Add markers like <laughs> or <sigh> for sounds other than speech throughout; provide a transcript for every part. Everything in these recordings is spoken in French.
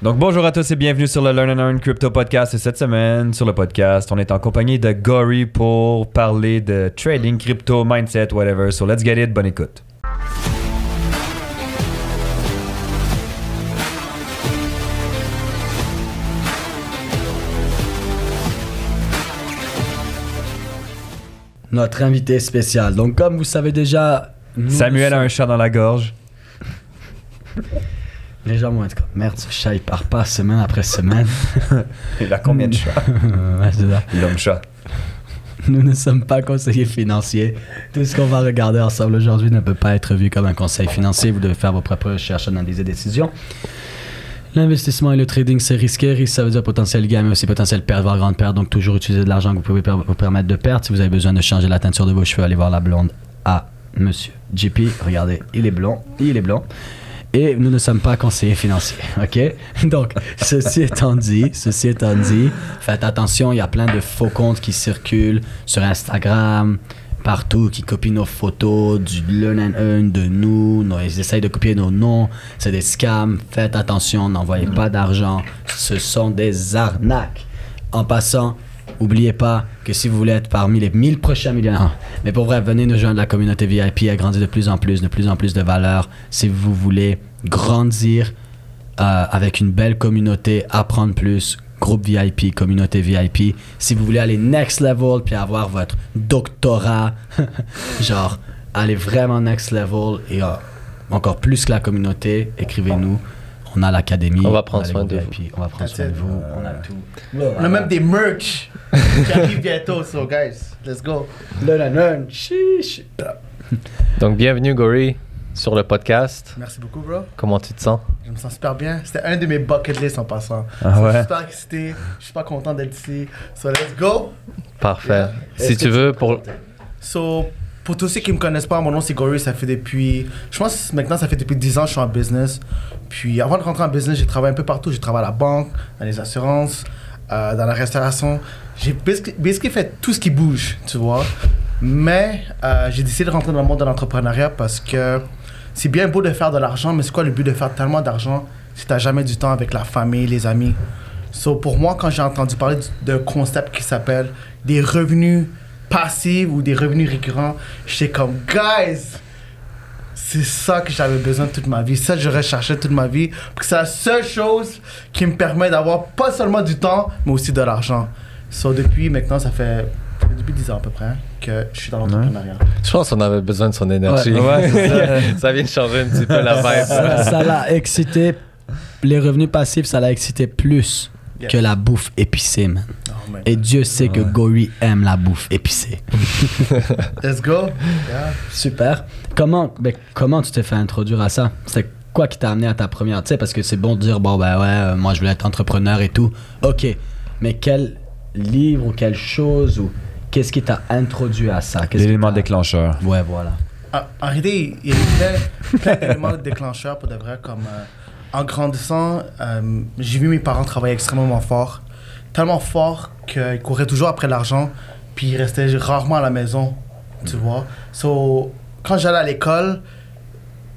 Donc bonjour à tous et bienvenue sur le Learn and Earn Crypto Podcast. Et cette semaine, sur le podcast, on est en compagnie de Gory pour parler de trading, crypto, mindset, whatever. So let's get it, bonne écoute. Notre invité spécial. Donc comme vous savez déjà... Samuel a un chat dans la gorge. <laughs> Les gens vont être comme, merde, ce chat il part pas semaine après semaine. <laughs> Il a combien de chats <laughs> c'est ça. L'homme chat. Nous ne sommes pas conseillers financiers. Tout ce qu'on va regarder ensemble aujourd'hui ne peut pas être vu comme un conseil financier. Vous devez faire vos propres recherches, analyser des décisions. L'investissement et le trading, c'est risqué. Risque, ça veut dire potentiel gain, mais aussi potentiel perte, voire grande perte. Donc, toujours utiliser de l'argent que vous pouvez vous permettre de perdre. Si vous avez besoin de changer la teinture de vos cheveux, allez voir la blonde à Monsieur JP. Regardez, il est blond. Il est blond. Et nous ne sommes pas conseillers financiers, <laughs> ok? Donc, ceci étant dit, ceci étant dit, faites attention, il y a plein de faux comptes qui circulent sur Instagram, partout, qui copient nos photos, du learn and earn de nous, nos- ils essayent de copier nos noms, c'est des scams, faites attention, n'envoyez pas d'argent, ce sont des arnaques. En passant, Oubliez pas que si vous voulez être parmi les 1000 prochains millionnaires, mais pour vrai, venez nous joindre la communauté VIP, elle grandit de plus en plus, de plus en plus de valeur. Si vous voulez grandir euh, avec une belle communauté, apprendre plus, groupe VIP, communauté VIP. Si vous voulez aller next level puis avoir votre doctorat, <laughs> genre aller vraiment next level et euh, encore plus que la communauté, écrivez-nous. On a l'académie. On va prendre soin de VIP, On va prendre That's soin de it. vous. On a tout. On a même des merch <laughs> qui arrivent bientôt, so guys, let's go. Learn and. Chiche. Donc, bienvenue, Gory, sur le podcast. Merci beaucoup, bro. Comment tu te sens? Je me sens super bien. C'était un de mes bucket lists en passant. Ah So, ouais? Je suis super excité. Je suis pas content d'être ici. So let's go. Parfait. Yeah. Si tu veux, pour. So, pour tous ceux qui me connaissent pas, mon nom c'est Gory, ça fait depuis. Je pense maintenant ça fait depuis 10 ans que je suis en business. Puis avant de rentrer en business, j'ai travaillé un peu partout. J'ai travaillé à la banque, dans les assurances, euh, dans la restauration. J'ai basically, fait tout ce qui bouge, tu vois. Mais euh, j'ai décidé de rentrer dans le monde de l'entrepreneuriat parce que c'est bien beau de faire de l'argent, mais c'est quoi le but de faire tellement d'argent si t'as jamais du temps avec la famille, les amis? So, pour moi, quand j'ai entendu parler du- d'un concept qui s'appelle des revenus passifs ou des revenus récurrents, j'étais comme, guys, c'est ça que j'avais besoin toute ma vie. Ça, je recherchais toute ma vie. Parce que c'est la seule chose qui me permet d'avoir pas seulement du temps, mais aussi de l'argent. So, depuis maintenant, ça fait depuis 10 ans à peu près hein, que je suis dans l'entrepreneuriat. Je pense qu'on avait besoin de son énergie. Ouais, ouais, <laughs> ça. ça vient de changer un petit peu la vibe. ça l'a excité. Les revenus passifs, ça l'a excité plus Que la bouffe épicée, man. Oh, man. Et Dieu sait que Gory aime la bouffe épicée. <laughs> Let's go. Yeah. Super. Comment, ben, comment tu t'es fait introduire à ça? C'est quoi qui t'a amené à ta première? Tu sais, parce que c'est bon de dire, bon, ben ouais, euh, moi je voulais être entrepreneur et tout. Ok. Mais quel livre ou quelle chose ou qu'est-ce qui t'a introduit à ça? L'élément déclencheur. Ouais, voilà. En, en réalité, il y a eu plein, plein d'éléments <laughs> déclencheurs pour de vrai. Comme euh, en grandissant, euh, j'ai vu mes parents travailler extrêmement fort. Tellement fort qu'ils couraient toujours après l'argent, puis ils restaient rarement à la maison, tu vois. So, quand j'allais à l'école,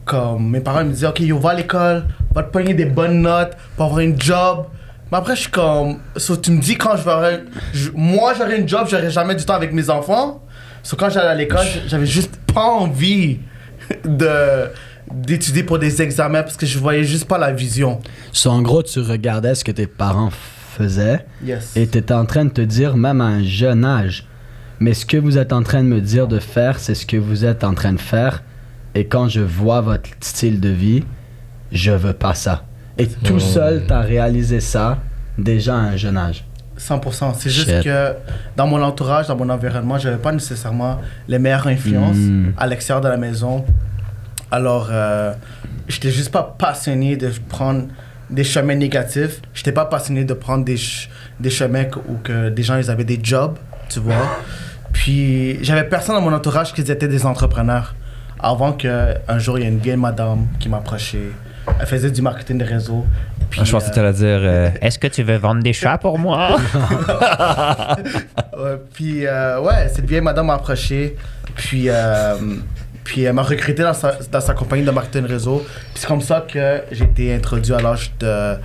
comme mes parents me disaient, OK, yo, va à l'école, va te pogner des bonnes notes pour avoir une job. Mais après, je suis comme, so, tu me dis quand je vais moi j'aurai une job, j'aurai jamais du temps avec mes enfants. So, quand j'allais à l'école, j'avais juste pas envie de d'étudier pour des examens parce que je voyais juste pas la vision. So, en gros, tu regardais ce que tes parents faisaient Yes. et tu étais en train de te dire, même à un jeune âge, mais ce que vous êtes en train de me dire de faire, c'est ce que vous êtes en train de faire. Et quand je vois votre style de vie, je veux pas ça. Et tout seul, tu as réalisé ça déjà à un jeune âge. 100%. C'est juste Shit. que dans mon entourage, dans mon environnement, j'avais pas nécessairement les meilleures influences Mm. à l'extérieur de la maison. Alors, euh, j'étais juste pas passionné de prendre des chemins négatifs. J'étais pas passionné de prendre des, ch- des chemins que- où que des gens ils avaient des jobs, tu vois. Puis, j'avais personne dans mon entourage qui étaient des entrepreneurs. Avant qu'un jour, il y a une vieille madame qui m'approchait. Elle faisait du marketing de réseau. Puis, Ah, je pensais que euh, tu allais dire euh, <laughs> Est-ce que tu veux vendre des chats pour moi? <laughs> Ouais, puis, euh, ouais, cette vieille madame m'a approché. Puis, euh, puis elle m'a recruté dans sa, dans sa compagnie de marketing réseau. Puis c'est comme ça que j'ai été introduit à l'âge de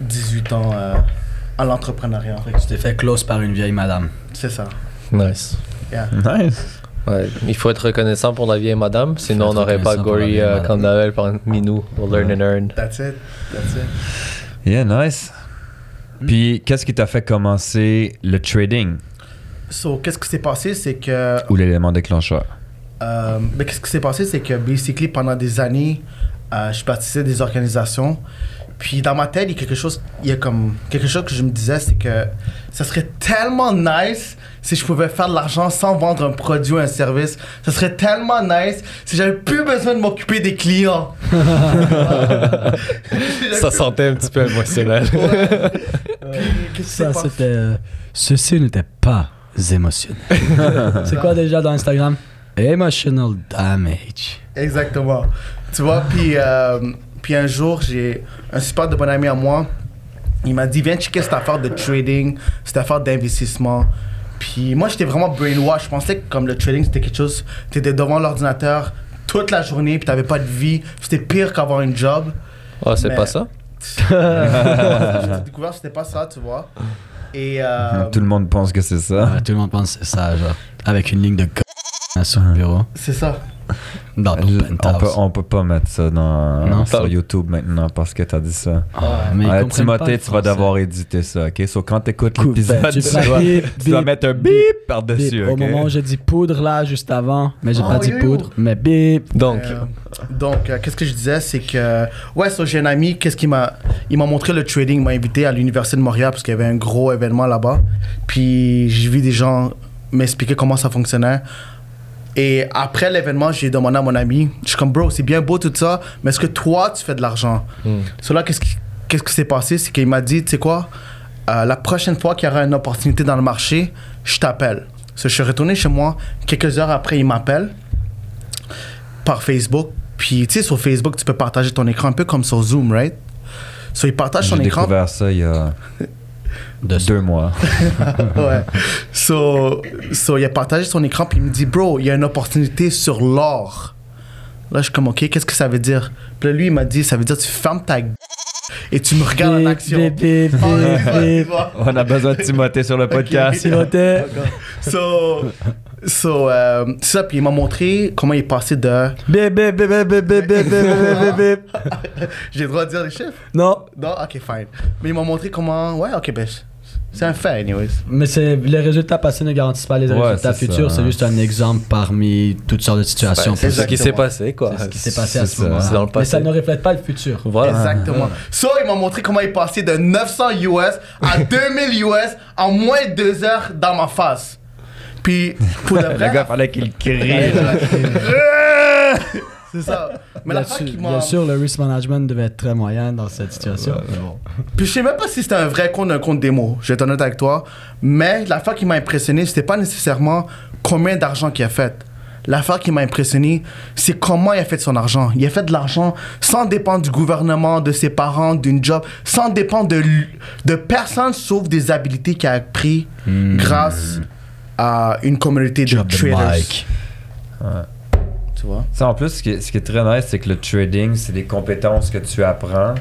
18 ans euh, à l'entrepreneuriat. Tu t'es fait close par une vieille madame. C'est ça. Nice. Yeah. Nice. Ouais, il faut être reconnaissant pour la vieille madame, sinon on n'aurait pas Gory. Candavel parmi nous pour Learn and Earn. That's it. That's it. Yeah, nice. Puis, qu'est-ce qui t'a fait commencer le trading? So, qu'est-ce qui s'est passé, c'est que ou l'élément déclencheur? Euh, mais qu'est-ce qui s'est passé, c'est que basically pendant des années, euh, je participais à des organisations. Puis dans ma tête, il y a quelque chose, il y a comme quelque chose que je me disais, c'est que ça serait tellement nice si je pouvais faire de l'argent sans vendre un produit ou un service. Ça serait tellement nice si j'avais plus besoin de m'occuper des clients. <laughs> Ça sentait un petit peu émotionnel. Puis, <laughs> Ça, c'était. euh, ceci n'était pas émotionnel. <laughs> C'est quoi déjà dans Instagram? Emotional damage. Exactement. Tu vois, puis, euh, puis un jour, j'ai un super de bon ami à moi. Il m'a dit, viens checker cette affaire de trading, cette affaire d'investissement. Puis moi, j'étais vraiment brainwash. Je pensais que comme le trading, c'était quelque chose, tu étais devant l'ordinateur toute la journée, puis t'avais pas de vie. C'était pire qu'avoir une job. Oh, c'est Mais- pas ça? <laughs> J'ai découvert que c'était pas ça, tu vois. Et euh, Tout le monde pense que c'est ça. Ouais, tout le monde pense que c'est ça, genre. Avec une ligne de c sur le bureau. c'est ça. Dans ton Je- on, peut, on peut pas mettre ça dans, Non. sur YouTube maintenant parce que t'as dit ça. Ah, mais Timothée, tu vas devoir éditer ça, ok? So, quand t'écoutes l'épisode, Ben, tu tu, dois, bip, tu dois bip, mettre un bip, bip par-dessus? Au moment où j'ai dit poudre là, juste avant, mais j'ai Oh, pas dit yo, yo. poudre, mais bip. Donc, Euh, donc, euh, qu'est-ce que je disais, c'est que, ouais, so, j'ai un ami, qu'est-ce qu'il m'a, il m'a montré le trading, il m'a invité à l'université de Montréal parce qu'il y avait un gros événement là-bas. Puis j'ai vu des gens m'expliquer comment ça fonctionnait. Et après l'événement, j'ai demandé à mon ami, je suis comme, bro, c'est bien beau tout ça, mais est-ce que toi, tu fais de l'argent? So là, qu'est-ce qui, qu'est-ce qui s'est passé? C'est qu'il m'a dit, tu sais quoi, euh, la prochaine fois qu'il y aura une opportunité dans le marché, je t'appelle. So, je suis retourné chez moi. Quelques heures après, il m'appelle par Facebook. Puis, tu sais, sur Facebook, tu peux partager ton écran un peu comme sur Zoom, right? So, il partage J'ai son écran. découvert ça il y a <laughs> de. Deux mois. ouais. So, so, il a partagé son écran, puis il me dit, bro, il y a une opportunité sur l'or. Là, je suis comme, OK, qu'est-ce que ça veut dire? Puis là, lui, il m'a dit, ça veut dire, tu fermes ta gueule et tu me regardes en action. Bip, bip, oh, il. On a besoin de Timothée sur le podcast. Timothée. So, so euh, ça. Puis il m'a montré comment il est passé de. J'ai le droit de dire les chiffres? Non. Non, ok, fine. Mais il m'a montré comment. Ouais, ok, ben, c'est un fait, anyways. mais c'est les résultats passés ne garantissent pas les Ouais, résultats futurs. ça. C'est juste un exemple parmi toutes sortes de situations. C'est c'est ce qui s'est passé, quoi. C'est ce qui s'est passé à ce ça. moment-là. C'est dans le Mais ça ne reflète pas le futur. Voilà. Exactement. So, il m'a montré comment il passé de 900 US à <laughs> 2000 US en moins de deux heures dans ma face. Puis, pour de <laughs> Le vrai. gars, fallait qu'il crie. <laughs> c'est ça. Mais bien, la fois sûr, qui bien sûr, le risk management devait être très moyen dans cette situation. mais bon. Puis je sais même pas si c'était un vrai compte ou un compte démo, je vais être honnête avec toi. Mais l'affaire qui m'a impressionné, c'était pas nécessairement combien d'argent qu'il a fait. L'affaire qui m'a impressionné, c'est comment il a fait son argent. Il a fait de l'argent sans dépendre du gouvernement, de ses parents, d'une job, sans dépendre de, de personne sauf des habilités qu'il a appris grâce à une communauté de traders. Tu vois? Ça, en plus, ce qui, est, ce qui est très nice, c'est que le trading, c'est des compétences que tu apprends,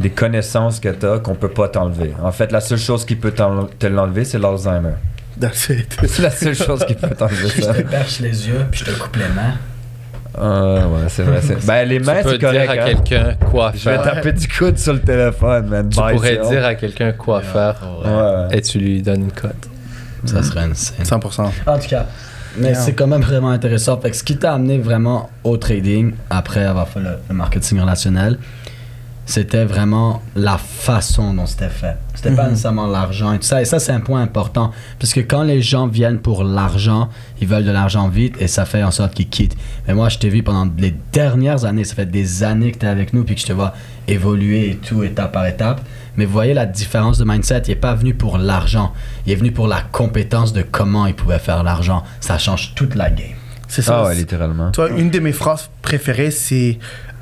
des connaissances que tu as qu'on peut pas t'enlever. En fait, la seule chose qui peut t'en- te l'enlever, c'est l'Alzheimer. <laughs> C'est la seule chose qui peut t'enlever Je ça. te perche les yeux, puis je te coupe les mains. Euh, ouais, c'est vrai. Ben, les mains, tu peux dire à hein. quelqu'un quoi Je vais faire. taper du coude sur le téléphone, man. Tu Bye, pourrais dire à quelqu'un quoi faire Ouais. et tu lui donnes une cote. Ça serait insane. 100%. En tout cas, mais c'est quand même vraiment intéressant. Fait que ce qui t'a amené vraiment au trading, après avoir fait le, le marketing relationnel, c'était vraiment la façon dont c'était fait. C'était pas Mhm. nécessairement l'argent et tout ça. Et ça, c'est un point important. Parce que quand les gens viennent pour l'argent, ils veulent de l'argent vite et ça fait en sorte qu'ils quittent. Mais moi, je t'ai vu pendant les dernières années, ça fait des années que tu es avec nous puis que je te vois évoluer et tout, étape par étape. Mais vous voyez la différence de mindset, il n'est pas venu pour l'argent, il est venu pour la compétence de comment il pouvait faire l'argent. Ça change toute la game. C'est ça. Ah ouais, littéralement. Toi, une de mes phrases préférées, c'est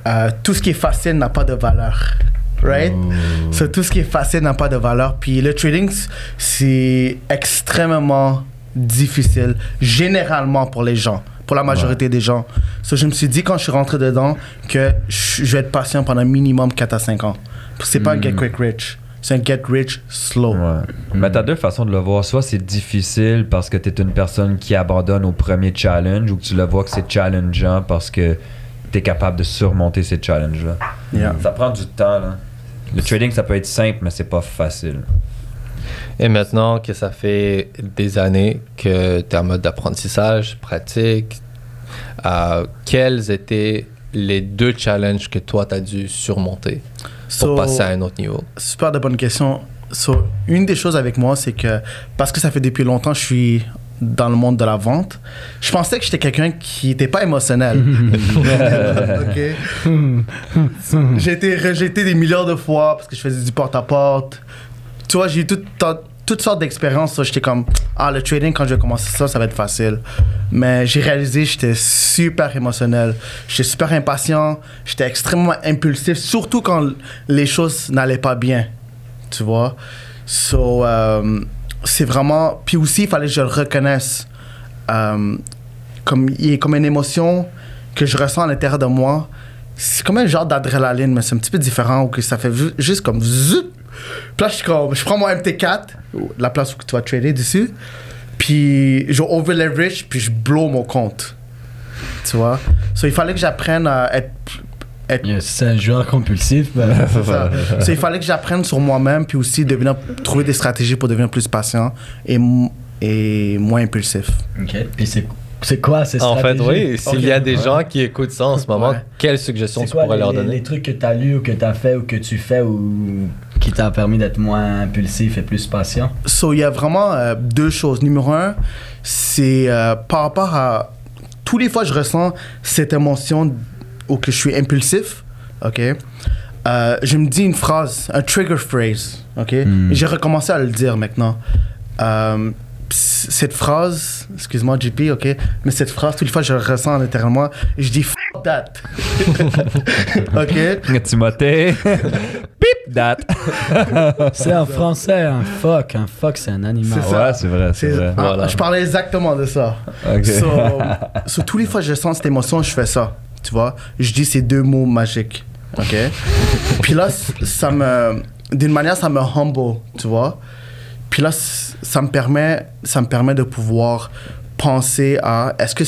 euh, tout ce qui est facile n'a pas de valeur. Right? So, tout ce qui est facile n'a pas de valeur. Puis le trading, c'est extrêmement difficile, généralement pour les gens, pour la majorité des gens. So, je me suis dit quand je suis rentré dedans que je vais être patient pendant minimum 4 à 5 ans. C'est pas un get quick rich. c'est un get rich slow. Ouais. Mais t'as deux façons de le voir. Soit c'est difficile parce que t'es une personne qui abandonne au premier challenge ou que tu le vois que c'est challengeant parce que capable de surmonter ces challenges-là. Yeah. Ça prend du temps, là. Le trading, ça peut être simple, mais c'est pas facile. Et maintenant que ça fait des années que tu es en mode d'apprentissage, pratique, euh, quels étaient les deux challenges que toi, tu as dû surmonter pour So, passer à un autre niveau? Super de bonne question. So, une des choses avec moi, c'est que parce que ça fait depuis longtemps que je suis dans le monde de la vente, je pensais que j'étais quelqu'un qui n'était pas émotionnel. <laughs> Ok? J'ai été rejeté des milliards de fois parce que je faisais du porte-à-porte. Tu vois, j'ai eu tout- toutes sortes d'expériences. J'étais comme, ah, le trading, quand je vais commencer ça, ça va être facile. Mais j'ai réalisé que j'étais super émotionnel. J'étais super impatient. J'étais extrêmement impulsif, surtout quand les choses n'allaient pas bien. Tu vois? So, euh, c'est vraiment. Puis aussi, il fallait que je le reconnaisse. Euh, comme, il a comme une émotion que je ressens à l'intérieur de moi. C'est comme un genre d'adrénaline, mais c'est un petit peu différent, ou que ça fait ju- juste comme zut. Puis là, je, comme, je prends mon MT4, la place où tu vas trader dessus, puis je over-leverage, puis je blow mon compte. Tu vois? So, il fallait que j'apprenne à être. Être Yeah, <laughs> c'est un joueur compulsif. ben, ça. <laughs> Il fallait que j'apprenne sur moi-même, puis aussi devenir, trouver des stratégies pour devenir plus patient et, et moins impulsif. ok. Puis c'est, c'est quoi ces En fait, oui, s'il y a des gens qui écoutent ça en ce moment, Ouais. quelles suggestions tu quoi pourrais les, leur donner? les trucs que tu as lus ou que tu as fait ou que tu fais ou qui t'a permis d'être moins impulsif et plus patient? So, il y a vraiment euh, deux choses. Numéro un, c'est euh, par rapport à. Tous les fois, je ressens cette émotion où que je suis impulsif, OK? Euh, je me dis une phrase, un trigger phrase, OK? Hmm. Et j'ai recommencé à le dire maintenant. Euh, cette phrase, excuse-moi JP, OK? Mais cette phrase, toutes les fois, je le ressens à l'intérieur de moi et je dis fuck that. <laughs> OK? Timothée. <laughs> Pip that. C'est en français, un fuck. Un fuck, c'est un animal. C'est ça. Ouais, c'est vrai, c'est C'est- vrai. ah, Voilà. Je parlais exactement de ça. Ok. So, <laughs> so, tous les fois que je sens cette émotion, je fais ça. Tu vois, je dis ces deux mots magiques. OK? <laughs> Puis là, ça me. D'une manière, ça me humble, tu vois? Puis là, ça me permet, ça me permet de pouvoir penser à est-ce que.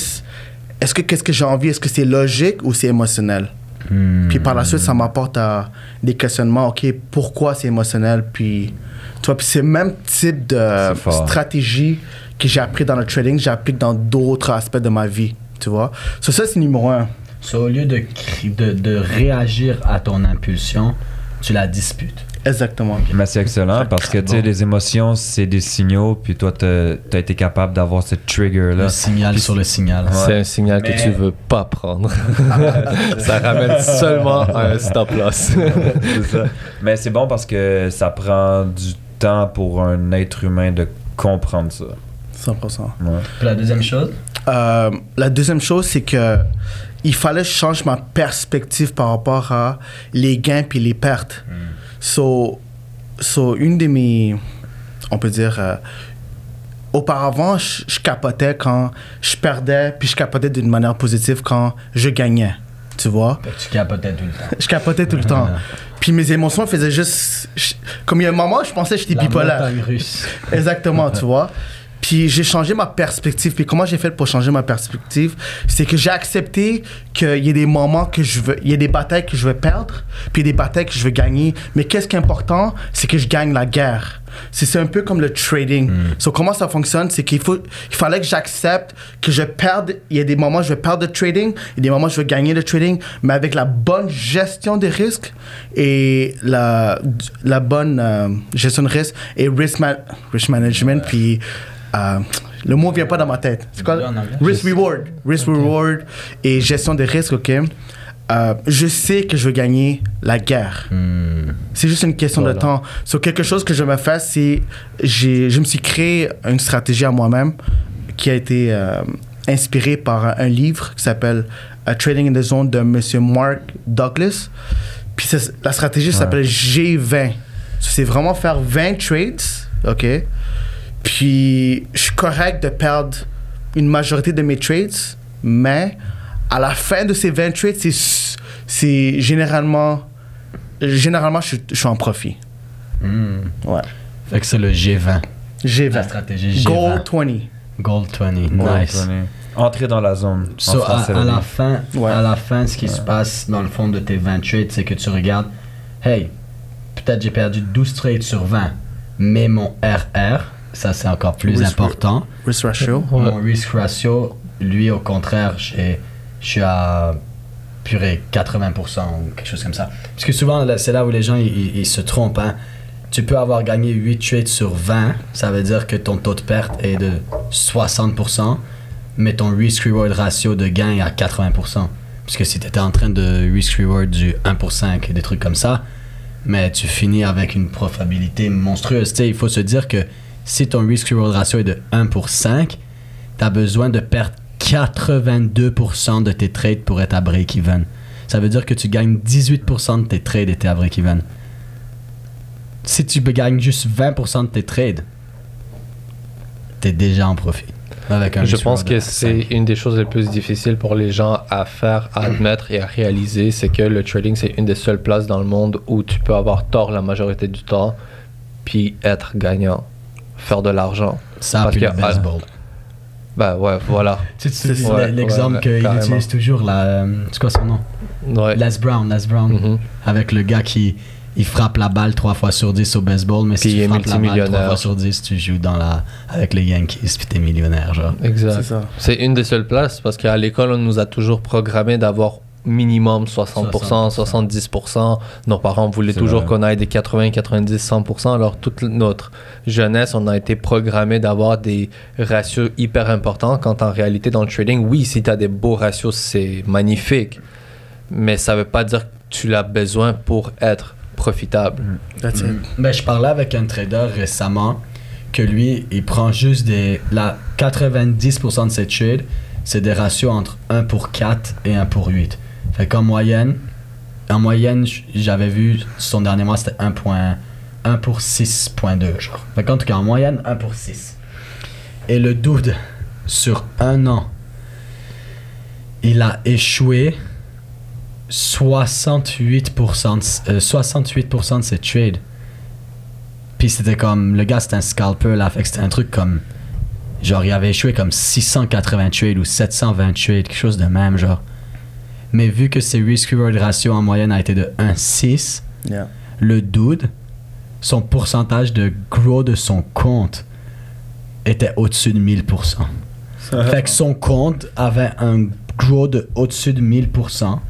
Est-ce que qu'est-ce que j'ai envie, est-ce que c'est logique ou c'est émotionnel? Hmm. Puis par la suite, ça m'apporte à des questionnements. OK, pourquoi c'est émotionnel? Puis, tu vois, puis c'est le même type de stratégie que j'ai appris dans le trading, j'applique dans d'autres aspects de ma vie. Tu vois? So, ça, c'est numéro un. So, au lieu de, de, de réagir à ton impulsion, tu la disputes. Exactement. Mais c'est excellent parce que tu sais, les émotions, c'est des signaux, puis toi, t'as as été capable d'avoir ce trigger-là. Le signal sur le signal. C'est un signal Mais- que tu veux pas prendre. <laughs> ça ramène seulement à un stop loss. <laughs> C'est ça. Mais c'est bon parce que ça prend du temps pour un être humain de comprendre ça. 100%. Ouais. Puis la deuxième chose? Euh, la deuxième chose, c'est que il fallait que je change ma perspective par rapport à les gains puis les pertes. So, so, une de mes, on peut dire, euh, auparavant, je, je capotais quand je perdais, puis je capotais d'une manière positive quand je gagnais. Tu vois? Tu capotais tout le temps. Je capotais tout le temps. <laughs> Puis mes émotions faisaient juste. je- comme il y a un moment, je pensais que j'étais La bipolaire. russe. Exactement, tu <laughs> vois? Puis j'ai changé ma perspective. Puis comment j'ai fait pour changer ma perspective? C'est que j'ai accepté qu'il y a des moments que je veux, il y a des batailles que je veux perdre, puis il y a des batailles que je veux gagner. Mais qu'est-ce qui est important? C'est que je gagne la guerre. C'est un peu comme le trading. So comment ça fonctionne? C'est qu'il faut, il fallait que j'accepte que je perde. Il y a des moments où je vais perdre le trading, il y a des moments où je vais gagner le trading, mais avec la bonne gestion des risques et la, la bonne euh, gestion de risque et risk, ma- risk management, puis euh, le mot vient pas dans ma tête. C'est quoi? Risk reward, risk reward et gestion des risques, ok? Euh, je sais que je veux gagner la guerre. Hmm. C'est juste une question Voilà. de temps. So, quelque chose que je me fais, c'est je me suis créé une stratégie à moi-même qui a été euh, inspirée par un, livre qui s'appelle Trading in the Zone de Monsieur Mark Douglas. Puis la stratégie s'appelle G20. So, c'est vraiment faire 20 trades, ok? Puis je suis correct de perdre une majorité de mes trades, mais à la fin de ces 20 trades, c'est, c'est généralement généralement, je, suis- je suis en profit. Hmm. Ouais. Fait que c'est le G20. La G20. stratégie G20. Goal 20. Gold 20. Ouais, Nice. prenez. Entrer dans la zone. So, à, à la fin, Ouais. à la fin, ce qui se passe dans le fond de tes 20 trades, c'est que tu regardes, hey, peut-être j'ai perdu 12 trades sur 20, mais mon RR, ça c'est encore plus Risk- important. Risk ratio. Mon risk ratio, lui au contraire, j'ai- je suis à purée 80% ou quelque chose comme ça. Parce que souvent, c'est là où les gens ils, se trompent. hein. Tu peux avoir gagné 8 trades sur 20, ça veut dire que ton taux de perte est de 60%, mais ton risk-reward ratio de gain est à 80%. Parce que si tu étais en train de risk-reward du 1 pour 5 et des trucs comme ça, mais tu finis avec une profitabilité monstrueuse. Tu sais, il faut se dire que si ton risk-reward ratio est de 1 pour 5, tu as besoin de perdre 82% de tes trades pour être à break-even. Ça veut dire que tu gagnes 18% de tes trades et t'es à break-even. Si tu gagnes juste 20% de tes trades, t'es déjà en profit. Avec un Je risk pense reward que c'est 5. une des choses les plus difficiles pour les gens à faire, à admettre et à réaliser, c'est que le trading, c'est une des seules places dans le monde où tu peux avoir tort la majorité du temps, puis être gagnant, faire de l'argent. Ça, parce puis le que- baseball. Ben ouais, voilà. Tu sais, tu- Ouais, l'exemple ouais, qu'il utilise toujours, là, euh, c'est quoi son nom? Ouais. Les Brown, Les Brown. Mhm. Avec le gars qui il frappe la balle 3 fois sur 10 au baseball, mais si Puis il tu est frappes la balle 3 multimillionnaire. fois sur 10, tu joues dans la, avec les Yankees, puis t'es millionnaire, genre. Exact. C'est ça. C'est une des seules places parce qu'à l'école, on nous a toujours programmé d'avoir minimum 60%, 70%. Nos parents voulaient toujours qu'on aille des 80, 90, 100%. Alors, toute notre jeunesse, on a été programmé d'avoir des ratios hyper importants quand en réalité, dans le trading, oui, si tu as des beaux ratios, c'est magnifique. Mais ça veut pas dire que tu l'as besoin pour être profitable. That's it. Ben, je parlais avec un trader récemment que lui, il prend juste des. La 90% de ses trades, c'est des ratios entre 1 pour 4 et 1 pour 8. Fait qu'en moyenne, en moyenne, j'avais vu son dernier mois, c'était 1, point- 1 pour 6.2, genre. Fait qu'en en moyenne, 1 pour 6. Et le dude, sur un an, il a échoué 68%, de, euh, 68% de ses trades. Puis c'était comme, le gars c'était un scalper c'était un truc comme, genre il avait échoué comme 680 trades ou 720 trades, quelque chose de même genre. Mais vu que ses risk reward ratio en moyenne a été de 1,6, Yeah. le dude, son pourcentage de grow de son compte était au-dessus de 1000%. fait que son compte avait un grow de au-dessus de 1000%.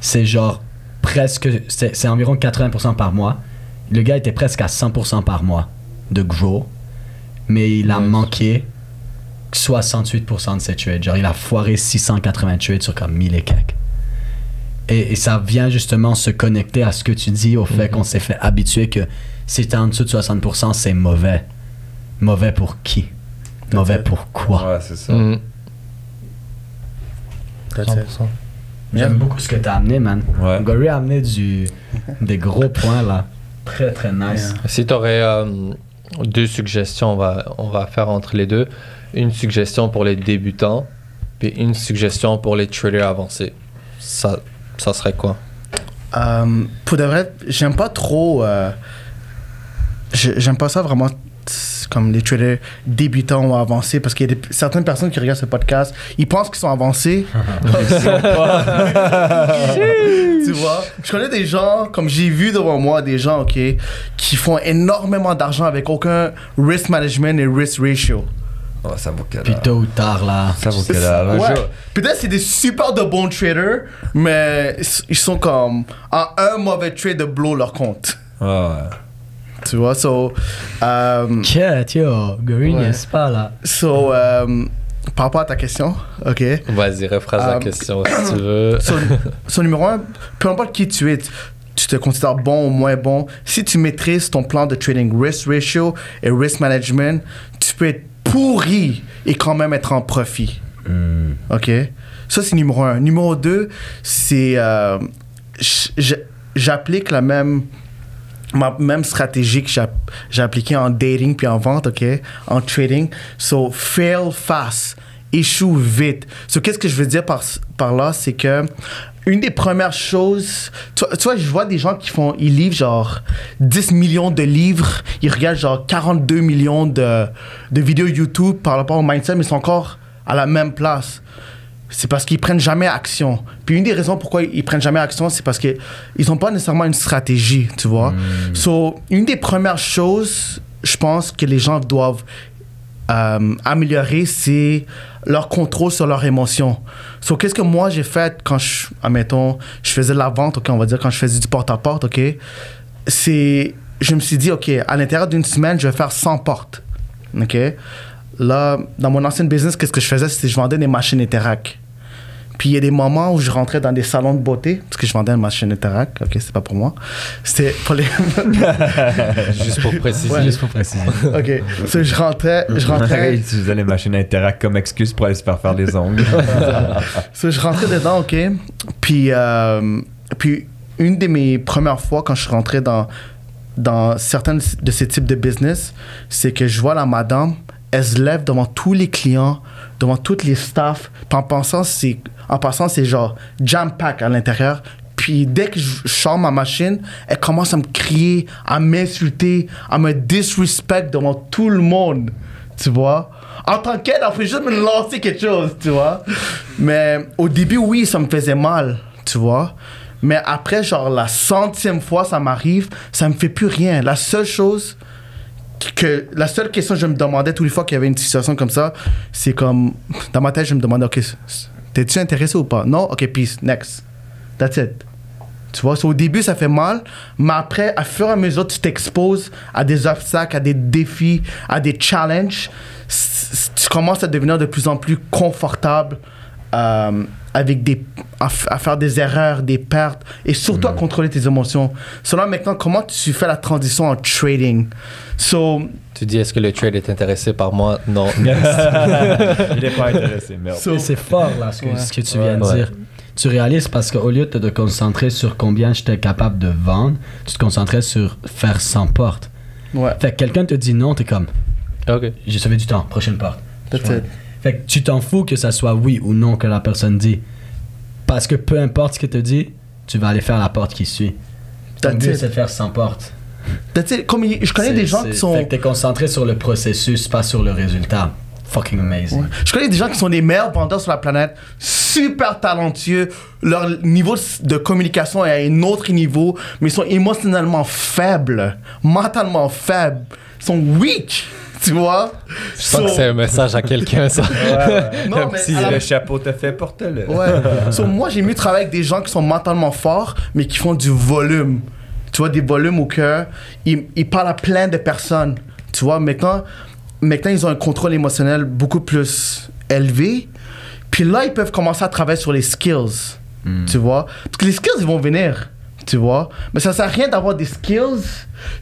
C'est genre presque, c'est c'est environ 80% par mois. Le gars était presque à 100% par mois de grow, mais il a Nice. manqué 68% de ses trades. Genre, il a foiré 680 trades sur comme 1000 et quelques. Et, et ça vient justement se connecter à ce que tu dis, au fait Mhm. qu'on s'est fait habituer que si t'es en dessous de 60%, c'est mauvais. Mauvais pour qui? Mauvais it. pour quoi? Ouais, c'est ça. It. 100%. J'aime beaucoup ce que t'as amené, man. Ouais. Gory a amené du, <laughs> des gros points, là. Très, très nice. Yeah. Si tu aurais deux suggestions, on va, on va faire entre les deux. Une suggestion pour les débutants, puis une suggestion pour les traders avancés. Ça, ça serait quoi? Euh, pour de vrai, j'aime pas trop. euh, j'ai- j'aime pas ça vraiment comme les traders débutants ou avancés parce qu'il y a des- certaines personnes qui regardent ce podcast, ils pensent qu'ils sont avancés. <laughs> <laughs> Tu vois, je connais des gens, comme j'ai vu devant moi, des gens, ok, qui font énormément d'argent avec aucun risk management et risk ratio. Ouais, ça vaut que Puis dalle. tôt ou tard, là. Ça vaut que dalle. Ouais. Peut-être c'est des super de bons traders, mais ils sont comme en un mauvais trade de blow leur compte. Ouais. Tu vois, so, euh, Quête, yo. Ouais. n'est-ce pas, là. so euh, par rapport à ta question, ok. Vas-y, rephrase la Euh, question si tu veux. <coughs> So, so, numéro un, peu importe qui tu es, tu te considères bon ou moins bon. Si tu maîtrises ton plan de trading risk ratio et risk management, tu peux être pourri et quand même être en profit. Hmm. OK? Ça, c'est numéro un. Numéro deux, c'est. euh, J'applique la même. Ma même stratégie que j'ai j'ai appliquée en dating puis en vente, OK? En trading. So, fail fast. Échoue vite. So, qu'est-ce que je veux dire par, par là? C'est que une des premières choses, tu, vois- tu vois, je vois des gens qui font, ils livrent genre 10 millions de livres, ils regardent genre 42 millions de, de vidéos YouTube par rapport au mindset, mais ils sont encore à la même place. C'est parce qu'ils prennent jamais action. Puis une des raisons pourquoi ils prennent jamais action, c'est parce qu'ils n'ont pas nécessairement une stratégie, tu vois. So, une des premières choses, je pense, que les gens doivent euh, améliorer, c'est leur contrôle sur leurs émotions. So, qu'est-ce que moi j'ai fait quand je, admettons, je faisais de la vente, ok, on va dire quand je faisais du porte-à-porte, ok, c'est, je me suis dit, ok, à l'intérieur d'une semaine, je vais faire 100 portes, ok? Là, dans mon ancienne business, qu'est-ce que je faisais, c'est que je vendais des machines Interac. Puis il y a des moments où je rentrais dans des salons de beauté, parce que je vendais une machine Interac, ok, c'est pas pour moi. C'était pour les. <laughs> Juste pour préciser. Juste pour préciser. ok, so, je rentrais, je Il rentrais, utilisait les machines Interact comme excuse pour aller se faire faire les ongles. <laughs> So, je rentrais dedans, OK? Puis, euh, puis, une de mes premières fois quand je suis rentré dans, dans certains de ces types de business, c'est que je vois la madame, elle se lève devant tous les clients, devant tous les staffs, en, pensant, c'est, en passant, c'est genre jam-pack à l'intérieur. Puis dès que je sors ma machine, elle commence à me crier, à m'insulter, à me disrespect devant tout le monde. Tu vois? En tant qu'elle, elle fait juste me lancer quelque chose, tu vois? Mais au début, oui, ça me faisait mal, tu vois? Mais après, genre, la centième fois, ça m'arrive, ça me fait plus rien. La seule chose que la seule question que je me demandais tous les fois qu'il y avait une situation comme ça, c'est comme dans ma tête, je me demandais ok, t'es-tu intéressé ou pas? Non, ok, peace, next, that's it. Tu vois, au début ça fait mal, mais après, à fur et à mesure, tu t'exposes à des obstacles, à des défis, à des challenges, tu commences à devenir de plus en plus confortable euh, avec des à, faire des erreurs, des pertes et surtout à contrôler tes émotions. Selon maintenant, comment tu fais la transition en trading? So, Tu dis, est-ce que le trade est intéressé par moi? Non. <laughs> Il est pas intéressé, merde. so- C'est fort là ce que, Ouais. ce que tu viens de Ouais. dire. Tu réalises parce qu'au lieu de te concentrer sur combien j'étais capable de vendre, tu te concentrais sur faire 100 portes. ouais, Fait que quelqu'un te dit non, t'es comme ok. j'ai sauvé du temps, prochaine porte. that's Ouais. it. Fait que tu t'en fous que ça soit oui ou non que la personne dit. Parce que peu importe ce qu'elle te dit, tu vas aller faire la porte qui suit. Ton but, c'est de faire 100 portes. That's it. Comme il- je connais des gens qui sont. Fait que t'es concentré sur le processus, pas sur le résultat. Fucking amazing. Ouais. Je connais des gens qui sont les meilleurs vendeurs sur la planète, super talentueux. Leur niveau de communication est à un autre niveau, mais ils sont émotionnellement faibles, mentalement faibles. Ils sont weak, tu vois? Je pense que c'est un message à quelqu'un, ça. <laughs> Non, mais si la- le chapeau te fait, porte-le. Ouais. So, moi, j'ai mieux travailler avec des gens qui sont mentalement forts, mais qui font du volume. Tu vois, des volumes au cœur. Ils, ils parlent à plein de personnes. Tu vois, maintenant, maintenant, ils ont un contrôle émotionnel beaucoup plus élevé. Puis là, ils peuvent commencer à travailler sur les skills. Tu vois? Parce que les skills, ils vont venir. Tu vois? Mais ça sert à rien d'avoir des skills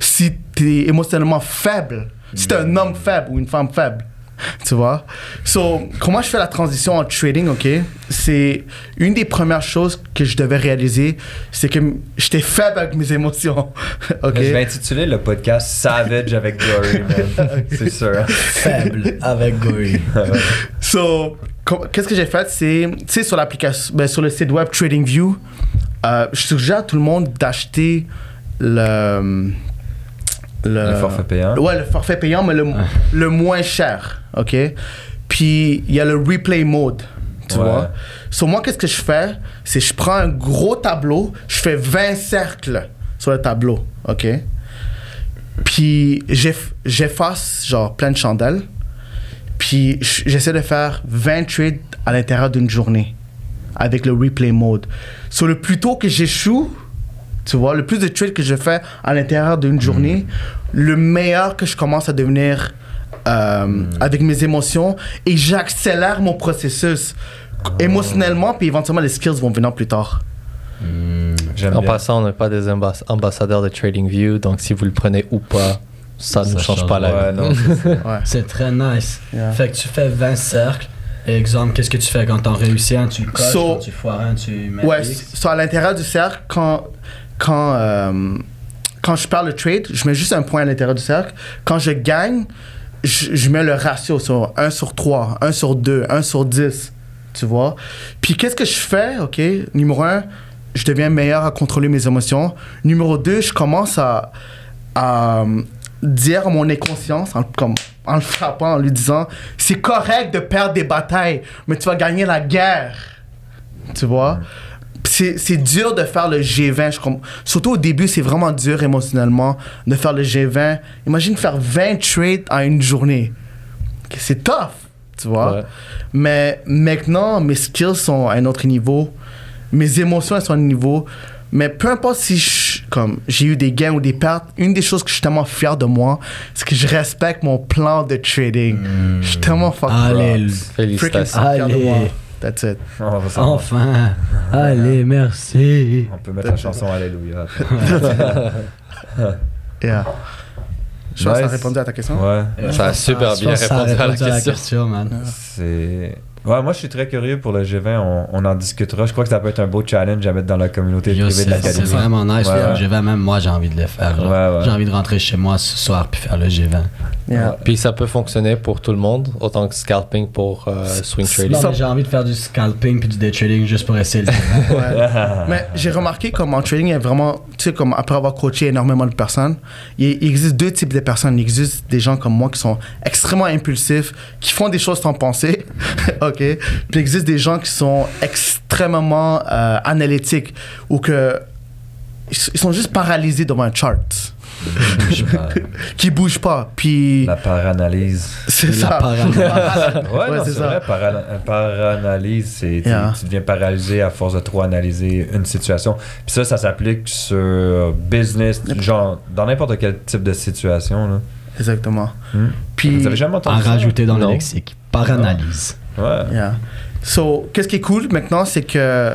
si t'es émotionnellement faible. Si t'es un homme faible ou une femme faible. <laughs> Tu vois? So, comment je fais la transition en trading, ok? C'est une des premières choses que je devais réaliser, c'est que j'étais faible avec mes émotions. <laughs> ok? Je vais intituler le podcast Savage avec Glory, man. <laughs> C'est sûr. Faible avec Gory. So, qu'est-ce que j'ai fait? C'est, tu sais, sur l'application, ben, sur le site web TradingView, euh, je suggère à tout le monde d'acheter le. Le forfait payant. Ouais, le forfait payant, mais le, <laughs> le moins cher. OK? Puis, il y a le replay mode. Tu Ouais. vois? So, moi, qu'est-ce que je fais? C'est je prends un gros tableau, je fais 20 cercles sur le tableau. OK? Puis, j'eff- j'efface, genre, plein de chandelles. Puis, j'essaie de faire 20 trades à l'intérieur d'une journée avec le replay mode. Sur le plus tôt que j'échoue, tu vois, le plus de trades que je fais à l'intérieur d'une journée, le meilleur que je commence à devenir euh, avec mes émotions et j'accélère mon processus émotionnellement, puis éventuellement les skills vont venir plus tard. J'aime En bien. passant, on n'est pas des ambas- ambassadeurs de TradingView, donc si vous le prenez ou pas, ça ne change change pas la Ouais, c'est. Ouais. <laughs> Très nice. Yeah. Fait que tu fais 20 cercles. Exemple, qu'est-ce que tu fais quand t'en réussis un, tu coches, So- quand tu foires un, tu mets Ouais, X. so à l'intérieur du cercle, quand, quand, euh, quand je perds le trade, je mets juste un point à l'intérieur du cercle. Quand je gagne, je, je mets le ratio sur 1 sur 3, 1 sur 2, 1 sur 10. tu vois. Puis qu'est-ce que je fais, ok? Numéro un, je deviens meilleur à contrôler mes émotions. Numéro deux, je commence à, à euh, dire à mon inconscience, en, comme, en le frappant, en lui disant, c'est correct de perdre des batailles, mais tu vas gagner la guerre. Tu vois c'est c'est dur de faire le G20. Je com- Surtout au début, c'est vraiment dur émotionnellement de faire le G20. Imagine faire 20 trades en une journée. C'est tough, tu vois. Ouais. Mais maintenant, mes skills sont à un autre niveau. Mes émotions elles sont à un niveau. Mais peu importe si je- comme j'ai eu des gains ou des pertes, une des choses que je suis tellement fier de moi, c'est que je respecte mon plan de trading. Je suis tellement fucking Allez, Félicitations. fier de Allez. That's it. Savoir. Enfin. Allez, merci. On peut mettre la chanson Alléluia. <laughs> Yeah. Je pense que ça a Nice. répondu à ta question? Ouais. Ça a super Je bien répondu à la question. man. C'est. Ouais, moi je suis très curieux pour le G20. On, on en discutera. Je crois que ça peut être un beau challenge à mettre dans la communauté Yo, privée de C'est c'est l'académie. vraiment nice. Ouais. Je vais même, moi, j'ai envie de le faire. genre. Ouais, ouais. J'ai envie de rentrer chez moi ce soir puis faire le G20. Yeah. Puis ça peut fonctionner pour tout le monde, autant que scalping pour euh, swing trading. Non, Ça- mais j'ai envie de faire du scalping puis du day trading juste pour essayer le G20. <laughs> Mais j'ai remarqué comme en trading, il y a vraiment, tu sais, comme après avoir coaché énormément de personnes, il, il existe deux types de personnes. Il existe des gens comme moi qui sont extrêmement impulsifs, qui font des choses sans penser, <laughs> ok? Puis il existe des gens qui sont extrêmement euh, analytiques ou que ils sont juste paralysés devant un chart, <laughs> qui bougent pas. Puis La paranalyse. c'est La ça. parano- Ouais, c'est ça. vrai. Para- paranalyse, c'est tu- Yeah. tu deviens paralysé à force de trop analyser une situation. Puis ça, ça s'applique sur business, genre dans n'importe quel type de situation. Là. Exactement. Hmm? Puis Vous avez jamais À entendu ça? rajouter dans le lexique. Par analyse. Ouais. Yeah. So, qu'est-ce qui est cool maintenant, c'est que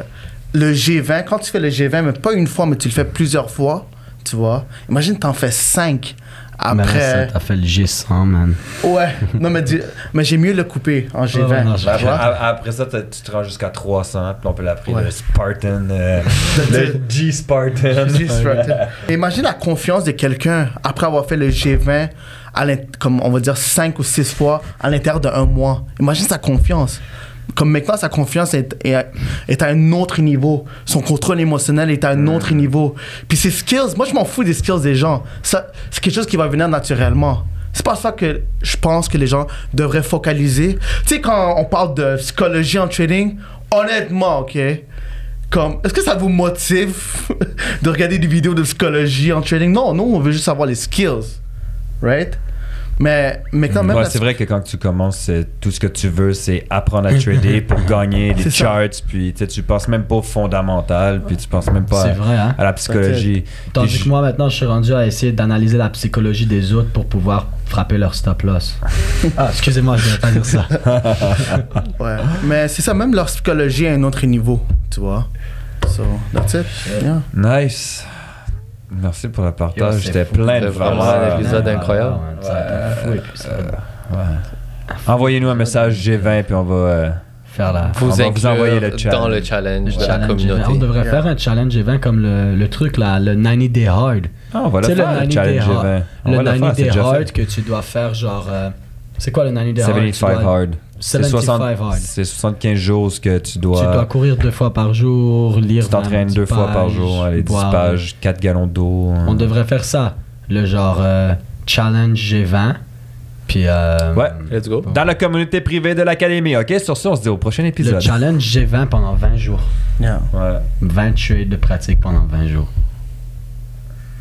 le G20, quand tu fais le G20, mais pas une fois, mais tu le fais plusieurs fois, tu vois. Imagine, t'en fais cinq après. t'as fait le G100, man. ouais, non, mais, <laughs> mais j'ai mieux le couper en G20. ouais, non, je- tu après, après ça, tu te rends jusqu'à 300, puis on peut l'appeler Ouais. le Spartan, euh, <laughs> le G-Spartan. Distracted. <laughs> Imagine la confiance de quelqu'un après avoir fait le G20, à comme on va dire cinq ou six fois à l'intérieur d'un mois. Imagine sa confiance. Comme maintenant, sa confiance est, est, est à un autre niveau. Son contrôle émotionnel est à un autre niveau. Puis ses skills, moi je m'en fous des skills des gens. Ça, c'est quelque chose qui va venir naturellement. C'est pas ça que je pense que les gens devraient focaliser. Tu sais, quand on parle de psychologie en trading, honnêtement, ok? Comme, est-ce que ça vous motive <laughs> de regarder des vidéos de psychologie en trading? Non, non, on veut juste savoir les skills. Right? Mais maintenant, même. Ouais, la- c'est vrai que quand tu commences, tout ce que tu veux, c'est apprendre à trader pour <laughs> gagner des C'est ça. charts, puis tu penses même pas au fondamental, puis tu penses même pas C'est à, vrai, hein? à la psychologie. Tandis Puis que je- moi, maintenant, je suis rendu à essayer d'analyser la psychologie des autres pour pouvoir frapper leur stop loss. <laughs> Ah, excusez-moi, je ne pas dire ça. <laughs> Ouais. Mais c'est ça, même leur psychologie à un autre niveau, tu vois. So, that's it. Yeah. Nice. Merci pour le partage. J'étais plein de vraiment un épisode incroyable. Ah, Envoyez-nous un message G20 puis on va. euh, faire la... On Vous va vous inclure envoyer le dans challenge. le challenge le de la challenge communauté. event. On devrait Yeah. faire un challenge event comme le, le truc là, le 90 Day Hard. Ah, on va le Tu sais, faire, le 90 challenge Day Hard. G20. On Le va le 90 faire, c'est Day Hard que tu dois faire genre. euh, c'est quoi le 90 Day Hard? Tu 75 dois- hard. C'est 75 60 hard. C'est 75 jours ce que tu Tu dois. dois courir deux fois par jour, lire tu t'entraînes 20 deux fois par jour, allez, 10 boire. pages, 4 gallons d'eau. On devrait faire ça. Le genre euh, challenge G20. Puis. euh, Ouais. Let's go. Dans la communauté privée de l'académie, ok? Sur ce, on se dit au prochain Le épisode. challenge G20 pendant 20 jours. Yeah. Ouais. 20 trades de pratique pendant 20 jours.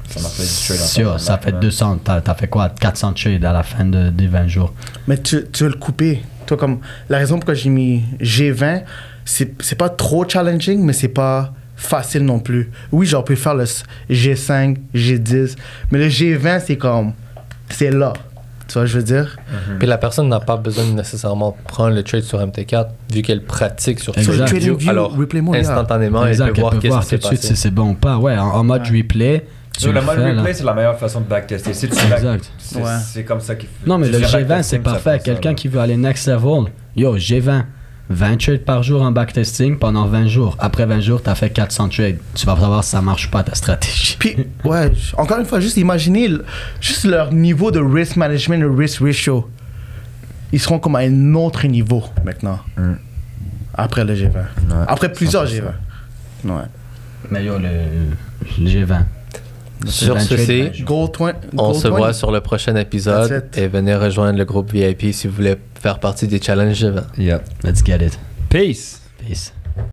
Ça m'a fait du trade en Sûr, ça fait hein. 200. T'as as fait quoi? 400 trades à la fin de, des 20 jours. Mais tu, tu veux le couper. Toi, comme. La raison pourquoi j'ai mis G20, c'est c'est pas trop challenging, mais c'est pas facile non plus. Oui, j'aurais pu faire le s- G5, G10, mais le G20, c'est comme. C'est là. Tu vois, je veux dire? Puis la personne n'a pas besoin de nécessairement prendre le trade sur MT4 vu qu'elle pratique sur. TradingView, Alors, Replay Mode, yeah. instantanément, elle exact, peut voir elle peut qu'est-ce qui tout s'est de suite passé. si c'est bon ou pas. Ouais, en, en mode Ouais. replay, tu Sur le mode replay, c'est la meilleure façon de backtester. Si tu Exact. c'est comme ça qu'il faut. Non, mais le fais G20, backtesting, c'est parfait. Quelqu'un qui veut aller next level, yo, G20, 20 trades par jour en backtesting pendant 20 jours. Après 20 jours, tu as fait 400 trades. Tu vas savoir si ça marche pas ta stratégie. Puis, ouais, encore une fois, juste imaginez juste leur niveau de risk management, le risk ratio. Ils seront comme à un autre niveau maintenant. Mm. Après le G20. Ouais. Après plusieurs 100%. G20. Ouais. Mais yo, le, le G20. Sur ceci, 20. on Gold se 20. voit sur le prochain épisode et venez rejoindre le groupe VIP si vous voulez faire partie des challenges G20. Yeah. Let's get it. Peace. Peace.